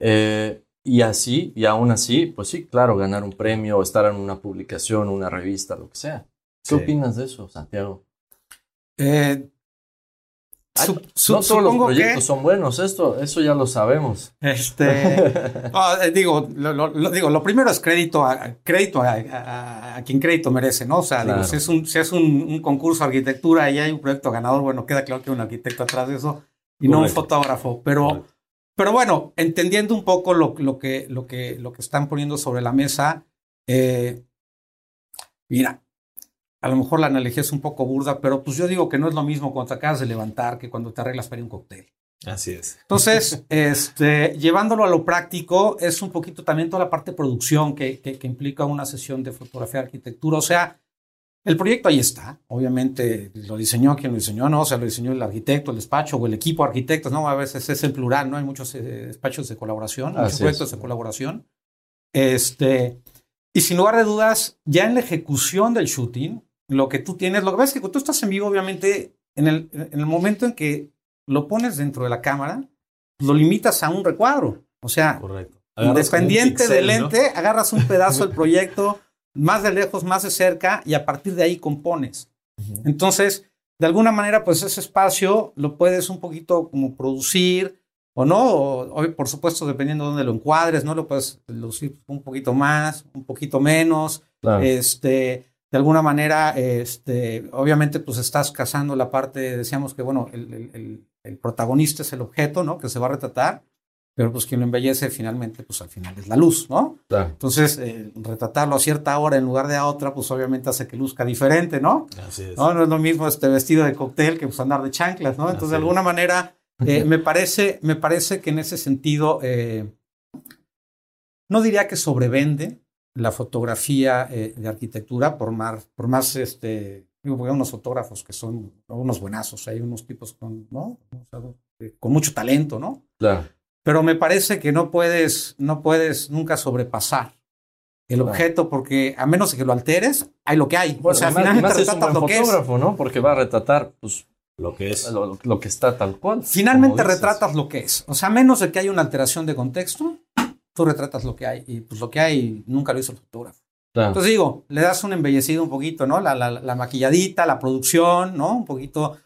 Eh, y así, y aún así, pues sí, claro, ganar un premio, estar en una publicación, una revista, lo que sea. ¿Qué opinas de eso, Santiago? Eh, no todos los proyectos son buenos, esto, eso ya lo sabemos. Este, [laughs] ah, eh, digo, lo, digo, lo primero es crédito a, crédito a, quien crédito merece, ¿no? O sea, digo, si es, un, si es un, concurso de arquitectura y hay un proyecto ganador, bueno, queda claro que hay un arquitecto atrás de eso y no un fotógrafo. Pero, pero bueno, entendiendo un poco lo, lo, que, lo, que, lo que están poniendo sobre la mesa, eh, mira, a lo mejor la analogía es un poco burda, pero pues yo digo que no es lo mismo cuando te acabas de levantar que cuando te arreglas para ir un cóctel. Así es. Entonces, [laughs] este, llevándolo a lo práctico, es un poquito también toda la parte de producción que, que, implica una sesión de fotografía de arquitectura. O sea, el proyecto ahí está. Obviamente lo diseñó quien lo diseñó, ¿no? O sea, lo diseñó el arquitecto, el despacho o el equipo de arquitectos, ¿no? A veces es el plural, ¿no? Hay muchos eh, despachos de colaboración, muchos proyectos de colaboración. Este, y sin lugar de dudas, ya en la ejecución del shooting, lo que tú tienes, lo que pasa es que cuando tú estás en vivo, obviamente, en el, en el momento en que lo pones dentro de la cámara, lo limitas a un recuadro. O sea, independiente del lente, agarras un pedazo del proyecto, [laughs] más de lejos, más de cerca, y a partir de ahí compones. Entonces, de alguna manera, pues ese espacio lo puedes un poquito como producir o no, o, por supuesto, dependiendo de dónde lo encuadres, ¿no? Lo puedes lucir un poquito más, un poquito menos. Este, de alguna manera, este, obviamente, pues estás cazando la parte, decíamos que, bueno, el, protagonista es el objeto, ¿no? Que se va a retratar, pero pues quien lo embellece finalmente, pues al final es la luz, ¿no? Entonces, eh, retratarlo a cierta hora en lugar de a otra, pues obviamente hace que luzca diferente, ¿no? Así es. ¿No? es lo mismo este vestido de cóctel que pues andar de chanclas, ¿no? Entonces, de alguna manera, eh, me, parece, me parece que en ese sentido, eh, no diría que sobrevende, la fotografía eh, de arquitectura, por más, por más este, digo, hay unos fotógrafos que son unos buenazos, hay unos tipos con, ¿no? con mucho talento, ¿no? Claro. Pero me parece que no puedes, no puedes nunca sobrepasar el objeto porque a menos que lo alteres, hay lo que hay. o sea, finalmente retratas lo que es. ¿no? Porque va a retratar, pues, lo que es. Lo, que está tal cual. Finalmente retratas lo que es. O sea, a menos de que haya una alteración de contexto, tú retratas lo que hay y pues lo que hay nunca lo hizo el fotógrafo. Entonces digo, le das un embellecido un poquito, ¿no? La, la, maquilladita, la producción, ¿no? Un poquito.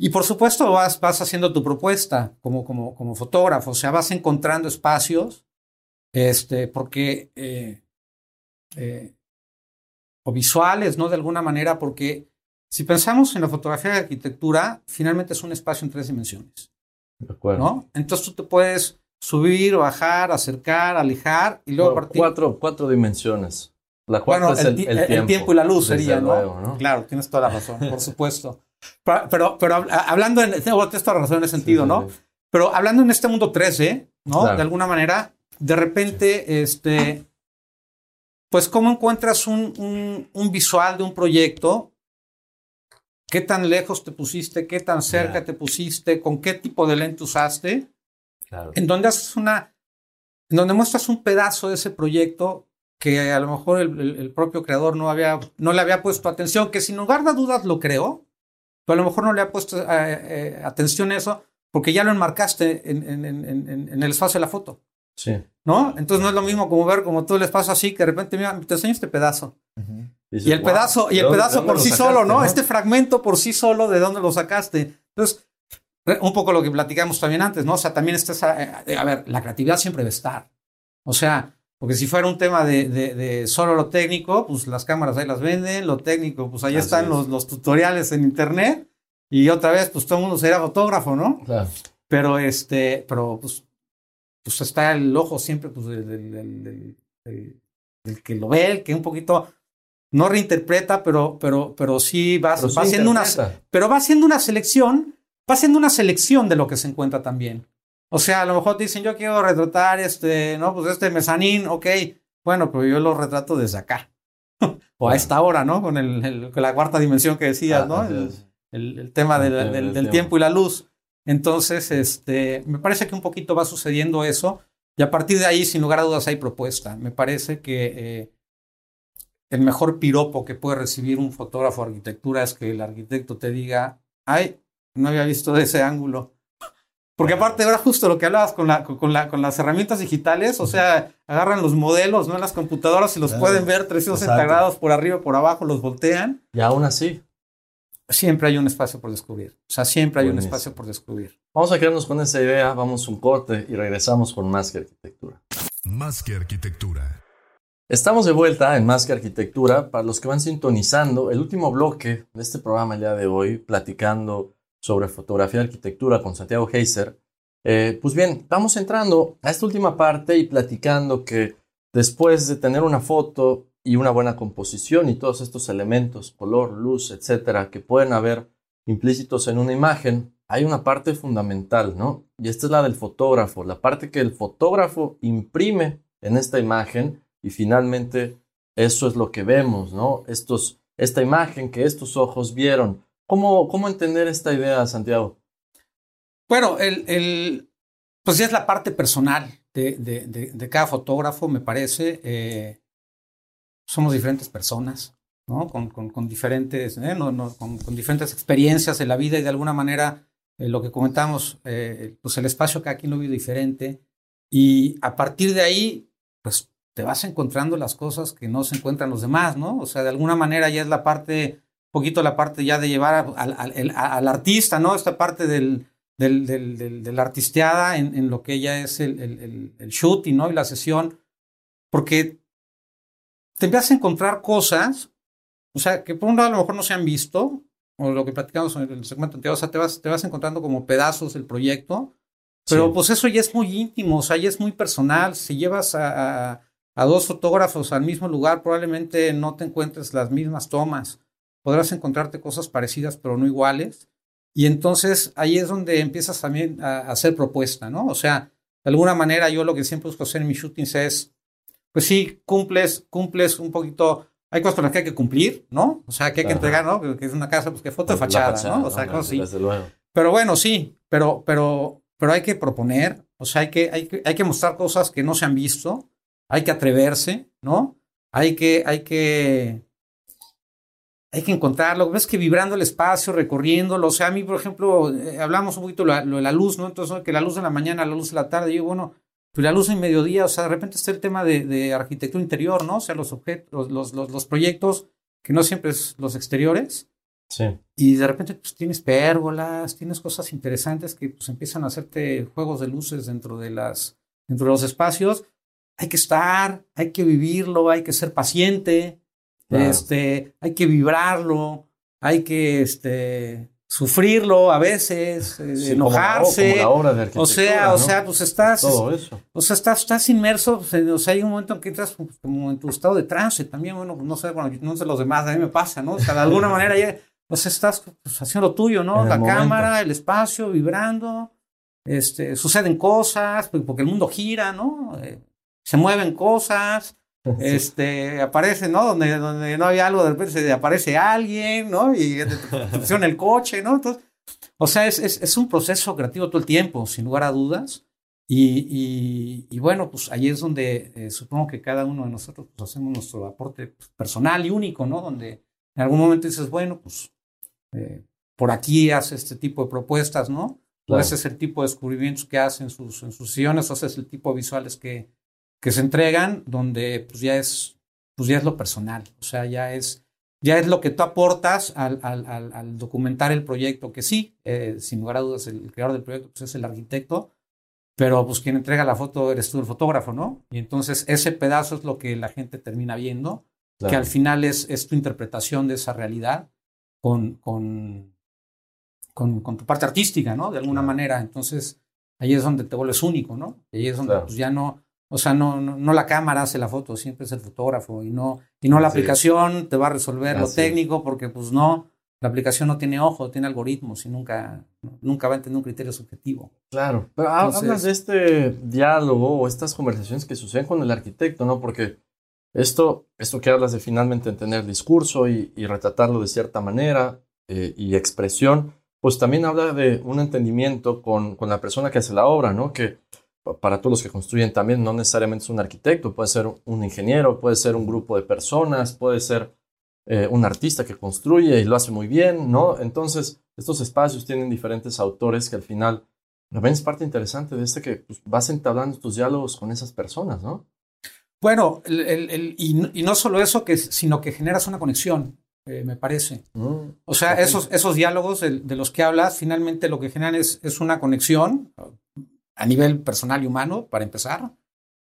Y por supuesto vas, vas haciendo tu propuesta como, como, como fotógrafo, o sea, vas encontrando espacios, este, porque, eh, eh, o visuales, ¿no? De alguna manera, porque si pensamos en la fotografía de arquitectura, finalmente es un espacio en tres dimensiones. De acuerdo. ¿no? Entonces tú te puedes subir, bajar, acercar, alejar y luego partir. Cuatro, cuatro dimensiones. La cuarta es el, tiempo. y la luz sería, ¿no? Claro, tienes toda la razón, por supuesto. Pero, pero, hablando en, tengo la razón en ese sentido, ¿no? Pero hablando en este mundo 13, ¿no? De alguna manera, de repente, este, pues, ¿cómo encuentras un, un, un, visual de un proyecto? ¿Qué tan lejos te pusiste? ¿Qué tan cerca te pusiste? ¿Con qué tipo de lente usaste? En donde haces una, en donde muestras un pedazo de ese proyecto que a lo mejor el, propio creador no, había, no le había puesto atención, que sin lugar de dudas lo creó, pero a lo mejor no le ha puesto atención a eso porque ya lo enmarcaste en, en, el espacio de la foto. Sí. ¿No? Entonces no es lo mismo como ver como todo el espacio así, que de repente, mira, te enseño este pedazo. y, el pedazo, y el pedazo por sí solo, ¿no? Este fragmento por sí solo, ¿de dónde lo sacaste? Entonces, un poco lo que platicamos también antes, ¿no? O sea, también está esa, eh, a ver, la creatividad siempre debe estar. O sea, porque si fuera un tema de, de, solo lo técnico, pues las cámaras ahí las venden, lo técnico, pues ahí están los, los, tutoriales en internet, y otra vez, pues todo el mundo sería fotógrafo, ¿no? Claro. Pero este, pero pues, pues está el ojo siempre pues, del, que lo ve, el que un poquito no reinterpreta, pero, pero, pero sí va, va haciendo una, pero va haciendo una selección va haciendo una selección de lo que se encuentra también. O sea, a lo mejor te dicen, yo quiero retratar este, no, pues este mezanín, ok, bueno, pero yo lo retrato desde acá. [laughs] o a esta hora, ¿no? Con el, la cuarta dimensión que decías, ¿no? Ah, el, tema del, tiempo y la luz. Entonces, este, me parece que un poquito va sucediendo eso. Y a partir de ahí, sin lugar a dudas, hay propuesta. Me parece que eh, el mejor piropo que puede recibir un fotógrafo de arquitectura es que el arquitecto te diga, ay, no había visto de ese ángulo. Porque aparte era justo lo que hablabas con, la, con, la, con las herramientas digitales, o sea, agarran los modelos, ¿no? En las computadoras y los pueden ver 360 grados por arriba, por abajo, los voltean. Y aún así. Siempre hay un espacio por descubrir. O sea, siempre hay un espacio por descubrir. Vamos a quedarnos con esa idea, vamos un corte y regresamos con Más que Arquitectura. Más que Arquitectura. Estamos de vuelta en Más que Arquitectura. Para los que van sintonizando, el último bloque de este programa el día de hoy, platicando sobre fotografía y arquitectura con Santiago Heiser. Eh, pues bien, vamos entrando a esta última parte y platicando que después de tener una foto y una buena composición y todos estos elementos, color, luz, etcétera, que pueden haber implícitos en una imagen, hay una parte fundamental, ¿no? Y esta es la del fotógrafo, la parte que el fotógrafo imprime en esta imagen y finalmente eso es lo que vemos, ¿no? Esta imagen que estos ojos vieron, ¿Cómo, cómo entender esta idea, Santiago? Bueno, el, el, pues ya es la parte personal de, de, de, cada fotógrafo, me parece. Eh, somos diferentes personas, ¿no? Con, con, con diferentes, eh, no, no, con, con, diferentes experiencias en la vida y de alguna manera eh, lo que comentamos, pues el espacio cada quien lo vive diferente. Y a partir de ahí, pues te vas encontrando las cosas que no se encuentran los demás, ¿no? O sea, de alguna manera ya es la parte poquito la parte ya de llevar al, al, artista, ¿no? Esta parte del, del, del, de la artisteada en, en, lo que ella es el, el, el, shooting, ¿no? Y la sesión, porque te empiezas a encontrar cosas, o sea, que por un lado a lo mejor no se han visto, o lo que platicamos en el segmento anterior, o sea, te vas, te vas encontrando como pedazos del proyecto, pero pues eso ya es muy íntimo, o sea, ya es muy personal. Si llevas a, a, a dos fotógrafos al mismo lugar, probablemente no te encuentres las mismas tomas podrás encontrarte cosas parecidas pero no iguales. Y entonces ahí es donde empiezas también a, hacer propuesta, ¿no? O sea, de alguna manera yo lo que siempre busco hacer en mis shootings es, pues sí, cumples, cumples un poquito, hay cosas con las que hay que cumplir, ¿no? O sea, que hay que entregar, ¿no? Que es una casa, pues que foto de fachada, ¿no? O sea, cosas así. Pero bueno, sí, pero, pero, pero hay que proponer, o sea, hay que, hay que, hay que mostrar cosas que no se han visto, hay que atreverse, ¿no? Hay que, hay que, hay que encontrarlo. Ves que vibrando el espacio, recorriéndolo. O sea, a mí, por ejemplo, eh, hablamos un poquito de la, luz, ¿no? Entonces, que la luz de la mañana, la luz de la tarde. Y bueno, pues la luz en mediodía, o sea, de repente está el tema de, arquitectura interior, ¿no? O sea, los objetos, los, los, los, proyectos que no siempre es los exteriores. Sí. Y de repente, pues tienes pérgolas, tienes cosas interesantes que pues empiezan a hacerte juegos de luces dentro de las, dentro de los espacios. Hay que estar, hay que vivirlo, hay que ser paciente. Este, hay que vibrarlo, hay que este, sufrirlo a veces, eh, enojarse. o sea, o sea, pues estás, o sea, estás, estás inmerso, pues, o sea, hay un momento en que entras como en tu estado de trance también, bueno, no sé, bueno, no sé los demás, a mí me pasa, ¿no? O sea, de alguna [laughs] manera ya, pues estás pues, haciendo lo tuyo, ¿no? La cámara, el espacio, vibrando, este, suceden cosas, porque el mundo gira, ¿no? Eh, se mueven cosas, [laughs] este, aparece, ¿no? Donde, donde no había algo, de repente se aparece alguien, ¿no? Y [laughs] funciona el coche, ¿no? Entonces, o sea, es, es, es, un proceso creativo todo el tiempo, sin lugar a dudas. Y, y, bueno, pues ahí es donde eh, supongo que cada uno de nosotros pues, hacemos nuestro aporte personal y único, ¿no? Donde en algún momento dices, bueno, pues, eh, por aquí hace este tipo de propuestas, ¿no? ese es el tipo de descubrimientos que hacen en sus, en sus sesiones, o ese es el tipo de visuales que, que se entregan, donde pues ya es, pues ya es lo personal, o sea, ya es, ya es lo que tú aportas al, al, al, documentar el proyecto, que sí, eh, sin lugar a dudas, el creador del proyecto pues es el arquitecto, pero pues quien entrega la foto eres tú el fotógrafo, ¿no? Y entonces ese pedazo es lo que la gente termina viendo, que al final es, es tu interpretación de esa realidad con, con, con, con tu parte artística, ¿no? De alguna manera. Entonces ahí es donde te vuelves único, ¿no? Y ahí es donde pues ya no, o sea, no, no, la cámara hace la foto, siempre es el fotógrafo y no, y no la aplicación te va a resolver lo técnico porque pues no, la aplicación no tiene ojo, tiene algoritmos y nunca, nunca va a tener un criterio subjetivo. Claro, pero hablas de este diálogo o estas conversaciones que suceden con el arquitecto, ¿no? Porque esto, esto que hablas de finalmente tener discurso y, retratarlo de cierta manera eh, y expresión, pues también habla de un entendimiento con, con la persona que hace la obra, ¿no? Que para todos los que construyen también no necesariamente es un arquitecto, puede ser un ingeniero, puede ser un grupo de personas, puede ser eh, un artista que construye y lo hace muy bien, ¿no? Entonces, estos espacios tienen diferentes autores que al final también es parte interesante de este que pues, vas entablando tus diálogos con esas personas, ¿no? Bueno, el, y, no, solo eso, que, sino que generas una conexión, eh, me parece. Mm, o sea, esos, esos diálogos de, los que hablas, finalmente lo que generan es, es una conexión a nivel personal y humano, para empezar,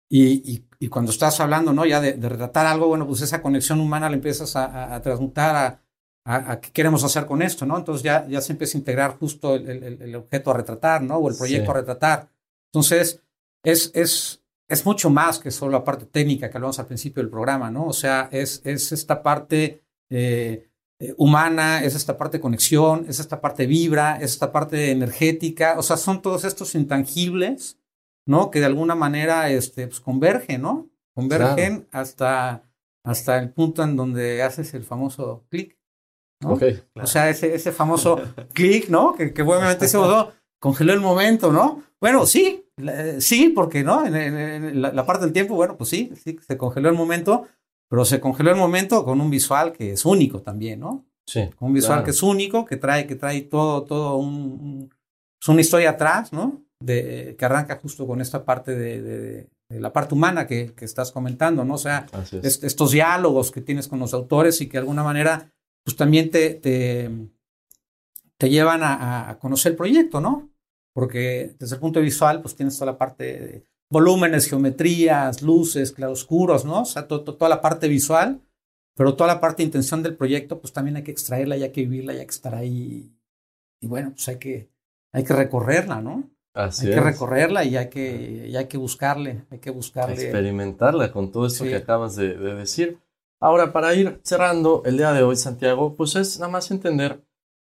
y, y, cuando estás hablando, ¿no? Ya de, de, retratar algo, bueno, pues esa conexión humana la empiezas a, a, transmutar a, a, qué queremos hacer con esto, ¿no? Entonces ya, ya se empieza a integrar justo el, el, el objeto a retratar, ¿no? O el proyecto a retratar. Entonces, es, es, es mucho más que solo la parte técnica que hablamos al principio del programa, ¿no? O sea, es, es esta parte eh, eh, humana, es esta parte de conexión, es esta parte vibra, es esta parte energética, o sea, son todos estos intangibles ¿no? Que de alguna manera este, pues, convergen, ¿no? Convergen hasta, hasta el punto en donde haces el famoso clic. ¿no? O sea, ese, ese famoso [laughs] clic, ¿no? Que, que obviamente se congeló el momento, ¿no? Bueno, sí, sí, porque, ¿no? En, la, parte del tiempo, bueno, pues sí, sí, se congeló el momento, pero se congeló el momento con un visual que es único también, ¿no? Sí. Con un visual que es único, que trae, que trae todo, todo un, es una historia atrás, ¿no? de, que arranca justo con esta parte de, la parte humana que, estás comentando, ¿no? O sea, estos diálogos que tienes con los autores y que de alguna manera, pues también te, te, llevan a, conocer el proyecto, ¿no? Porque desde el punto de visual, pues tienes toda la parte de volúmenes, geometrías, luces, claroscuros, ¿no? O sea, toda la parte visual, pero toda la parte de intención del proyecto, pues también hay que extraerla, hay que vivirla, hay que estar ahí. Y bueno, pues hay que, hay que recorrerla, ¿no? hay que recorrerla y hay que, hay que buscarle, hay que buscarle. Experimentarla con todo esto que acabas de, decir. Ahora, para ir cerrando el día de hoy, Santiago, pues es nada más entender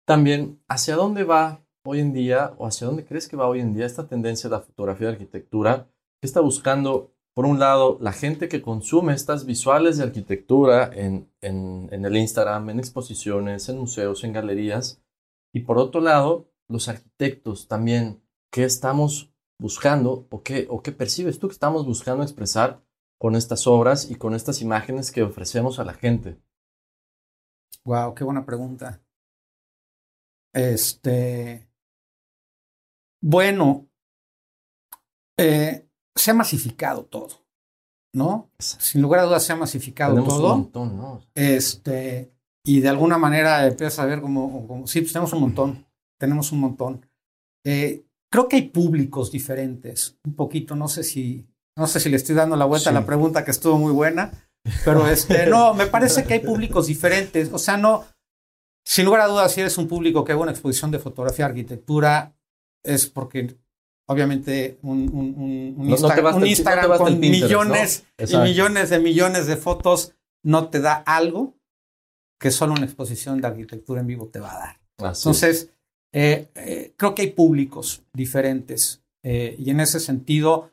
también hacia dónde va hoy en día o hacia dónde crees que va hoy en día esta tendencia de la fotografía de arquitectura que está buscando, por un lado, la gente que consume estas visuales de arquitectura en, en, en el Instagram, en exposiciones, en museos, en galerías, y por otro lado, los arquitectos también qué estamos buscando o qué, o qué percibes tú que estamos buscando expresar con estas obras y con estas imágenes que ofrecemos a la gente? Wow, qué buena pregunta. Este. Bueno, eh, se ha masificado todo, ¿no? Sin lugar a dudas se ha masificado todo. Un montón, ¿no? Este, y de alguna manera empiezas a ver como, como sí, pues tenemos un montón, tenemos un montón. Eh, creo que hay públicos diferentes, un poquito, no sé si, no sé si le estoy dando la vuelta a la pregunta que estuvo muy buena, pero este, no, me parece que hay públicos diferentes, o sea, no, sin lugar a dudas, si eres un público que haga una exposición de fotografía, arquitectura, es porque obviamente un, un, Instagram con millones y millones de millones de fotos no te da algo que solo una exposición de arquitectura en vivo te va a dar. Entonces, eh, eh, creo que hay públicos diferentes eh, y en ese sentido,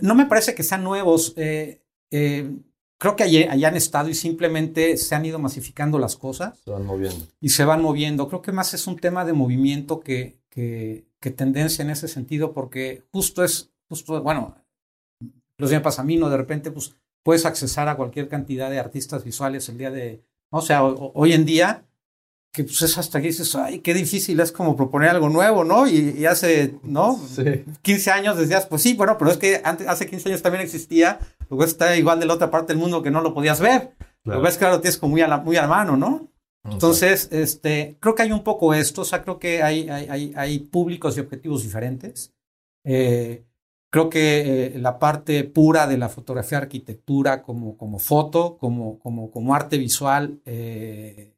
no me parece que sean nuevos. creo que allá, han estado y simplemente se han ido masificando las cosas. Se van moviendo. Y se van moviendo. Creo que más es un tema de movimiento que, que, tendencia en ese sentido, porque justo es, justo, bueno, los días pasa a mí, ¿no? De repente, pues puedes accesar a cualquier cantidad de artistas visuales el día de, o sea, hoy en día que pues es hasta que dices, ay, qué difícil es como proponer algo nuevo, ¿no? Y, hace, ¿no? Sí. 15 años decías, pues sí, bueno, pero es que antes, hace 15 años también existía, luego está igual de la otra parte del mundo que no lo podías ver. Lo ves claro, tienes como muy a la, muy a la mano, ¿no? Entonces, este, creo que hay un poco esto, o sea, creo que hay, hay, hay, públicos y objetivos diferentes. Eh, creo que eh, la parte pura de la fotografía arquitectura como, como foto, como, como, como arte visual, eh,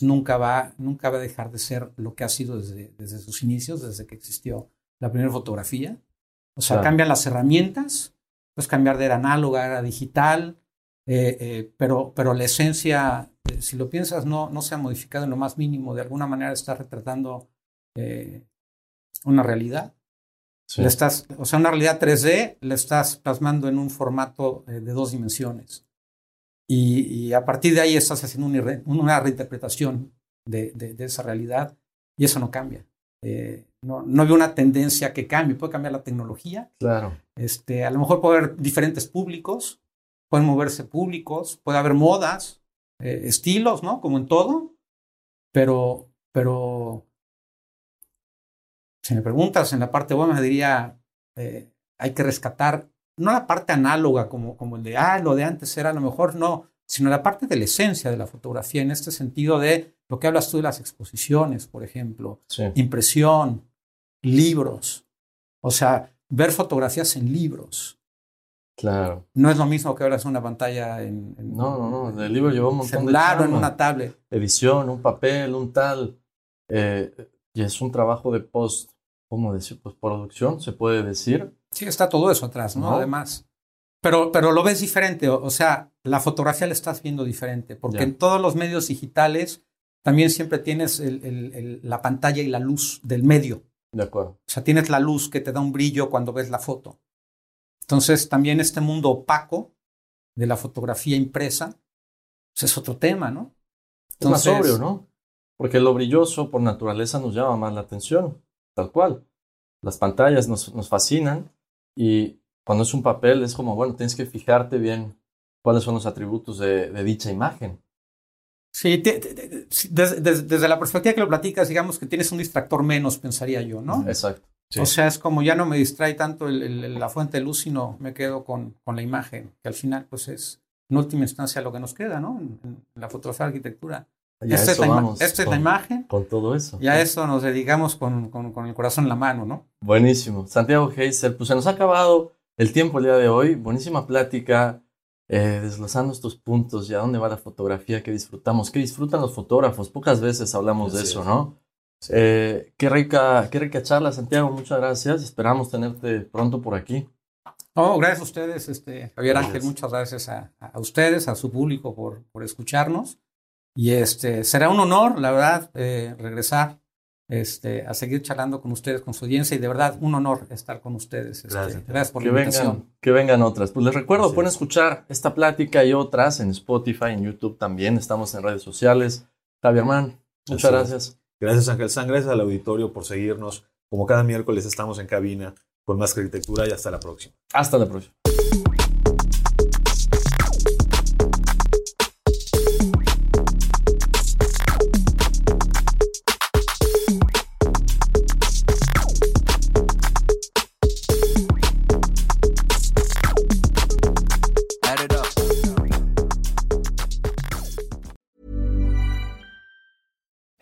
nunca, va, nunca va a dejar de ser lo que ha sido desde, desde sus inicios, desde que existió la primera fotografía. O sea, cambian las herramientas, puedes cambiar de era análoga, era digital, pero, pero la esencia eh, si lo piensas, no, no se ha modificado en lo más mínimo. De alguna manera está retratando eh, una realidad. estás, o sea, una realidad 3D la estás plasmando en un formato eh, de dos dimensiones. Y, a partir de ahí estás haciendo una, reinterpretación de, de, esa realidad y eso no cambia. no, no veo una tendencia que cambie. Puede cambiar la tecnología. Claro. Este, a lo mejor puede haber diferentes públicos, pueden moverse públicos, puede haber modas, eh, estilos, ¿no? Como en todo, pero, pero si me preguntas en la parte buena, diría, eh, hay que rescatar, no la parte análoga como, como el de, ah, lo de antes era a lo mejor, no, sino la parte de la esencia de la fotografía, en este sentido de lo que hablas tú de las exposiciones, por ejemplo, impresión, libros, o sea, ver fotografías en libros, Claro. No es lo mismo que ahora una pantalla en, no, no, no. El libro lleva un montón celular de o en una tablet. Edición, un papel, un tal. Eh, y es un trabajo de post, ¿cómo decir? Postproducción, se puede decir. Sí, está todo eso atrás, ¿no? Además. Pero, pero lo ves diferente, o, sea, la fotografía la estás viendo diferente, porque en todos los medios digitales también siempre tienes el, el, la pantalla y la luz del medio. De acuerdo. O sea, tienes la luz que te da un brillo cuando ves la foto. Entonces, también este mundo opaco de la fotografía impresa, pues es otro tema, ¿no? es más sobrio, ¿no? Porque lo brilloso por naturaleza nos llama más la atención, tal cual. Las pantallas nos, nos fascinan y cuando es un papel es como, bueno, tienes que fijarte bien cuáles son los atributos de, dicha imagen. Sí, desde, la perspectiva que lo platicas, digamos que tienes un distractor menos, pensaría yo, ¿no? Exacto. O sea, es como ya no me distrae tanto la fuente de luz, sino me quedo con, con, la imagen, que al final, pues es en última instancia lo que nos queda, ¿no? En, la fotografía arquitectura. esta, es la, esta es la, imagen. Con todo eso. Y a eso nos dedicamos con, con, el corazón en la mano, ¿no? Buenísimo. Santiago Heiser, pues se nos ha acabado el tiempo el día de hoy. Buenísima plática, eh, desglosando estos puntos y a dónde va la fotografía, que disfrutamos, que disfrutan los fotógrafos. Pocas veces hablamos de eso, ¿no? Eh, qué, rica, qué rica charla, Santiago. Muchas gracias. Esperamos tenerte pronto por aquí. Oh, gracias a ustedes, este, Javier Ángel. Muchas gracias a, ustedes, a su público por, por escucharnos. Y este, será un honor, la verdad, eh, regresar este, a seguir charlando con ustedes, con su audiencia. Y de verdad, un honor estar con ustedes. Este, gracias. por que la invitación. Vengan, que vengan otras. Pues les recuerdo, pueden escuchar esta plática y otras en Spotify, en YouTube también. Estamos en redes sociales. Javier Man, muchas gracias. Gracias Ángel San, gracias al auditorio por seguirnos. Como cada miércoles estamos en cabina con más arquitectura y hasta la próxima. Hasta la próxima.